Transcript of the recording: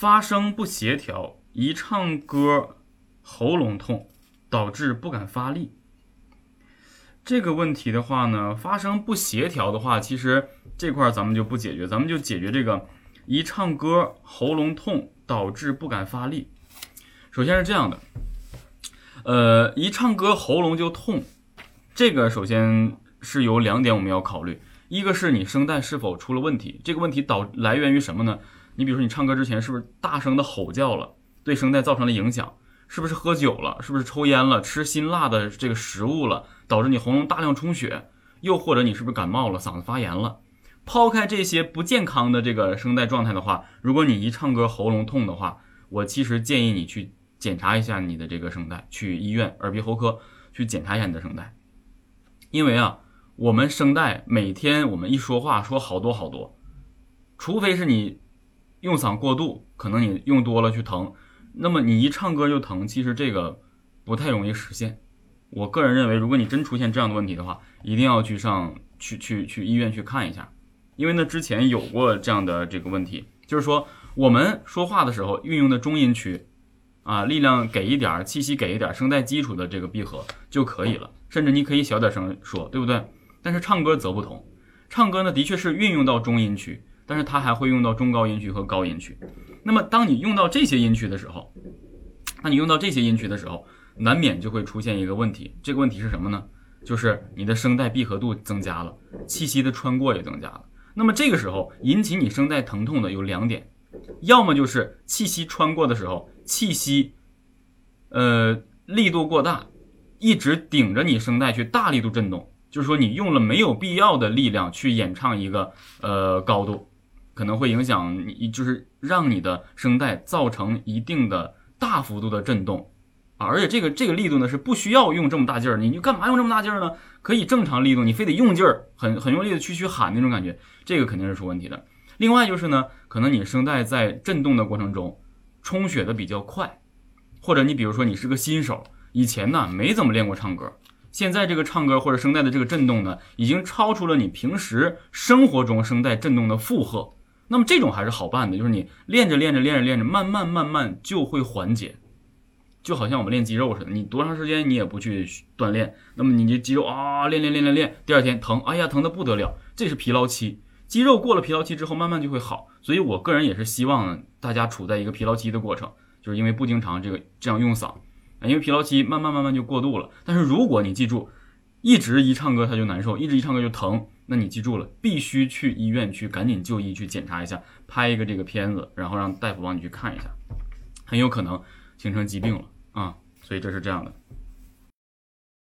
发声不协调，一唱歌喉咙痛，导致不敢发力。这个问题的话呢，发声不协调的话，其实这块咱们就不解决，咱们就解决这个一唱歌喉咙痛导致不敢发力。首先是这样的，呃，一唱歌喉咙就痛，这个首先是有两点我们要考虑，一个是你声带是否出了问题，这个问题导来源于什么呢？你比如说你唱歌之前是不是大声的吼叫了，对声带造成了影响？是不是喝酒了？是不是抽烟了？吃辛辣的这个食物了，导致你喉咙大量充血？又或者你是不是感冒了，嗓子发炎了？抛开这些不健康的这个声带状态的话，如果你一唱歌喉咙痛的话，我其实建议你去。检查一下你的这个声带，去医院耳鼻喉科去检查一下你的声带，因为啊，我们声带每天我们一说话说好多好多，除非是你用嗓过度，可能你用多了去疼，那么你一唱歌就疼，其实这个不太容易实现。我个人认为，如果你真出现这样的问题的话，一定要去上去去去医院去看一下，因为呢之前有过这样的这个问题，就是说我们说话的时候运用的中音区。啊，力量给一点，气息给一点，声带基础的这个闭合就可以了。甚至你可以小点声说，对不对？但是唱歌则不同，唱歌呢的确是运用到中音区，但是它还会用到中高音区和高音区。那么当你用到这些音区的时候，那你用到这些音区的时候，难免就会出现一个问题。这个问题是什么呢？就是你的声带闭合度增加了，气息的穿过也增加了。那么这个时候引起你声带疼痛的有两点。要么就是气息穿过的时候，气息，呃，力度过大，一直顶着你声带去大力度震动，就是说你用了没有必要的力量去演唱一个呃高度，可能会影响你，就是让你的声带造成一定的大幅度的震动啊，而且这个这个力度呢是不需要用这么大劲儿，你就干嘛用这么大劲儿呢？可以正常力度，你非得用劲儿，很很用力的去去喊那种感觉，这个肯定是出问题的。另外就是呢，可能你声带在震动的过程中充血的比较快，或者你比如说你是个新手，以前呢没怎么练过唱歌，现在这个唱歌或者声带的这个震动呢，已经超出了你平时生活中声带震动的负荷。那么这种还是好办的，就是你练着练着练着练着，慢慢慢慢就会缓解，就好像我们练肌肉似的，你多长时间你也不去锻炼，那么你的肌肉啊练练练练练，第二天疼，哎呀疼的不得了，这是疲劳期。肌肉过了疲劳期之后，慢慢就会好，所以我个人也是希望大家处在一个疲劳期的过程，就是因为不经常这个这样用嗓，因为疲劳期慢慢慢慢就过度了。但是如果你记住，一直一唱歌他就难受，一直一唱歌就疼，那你记住了，必须去医院去赶紧就医去检查一下，拍一个这个片子，然后让大夫帮你去看一下，很有可能形成疾病了啊，所以这是这样的。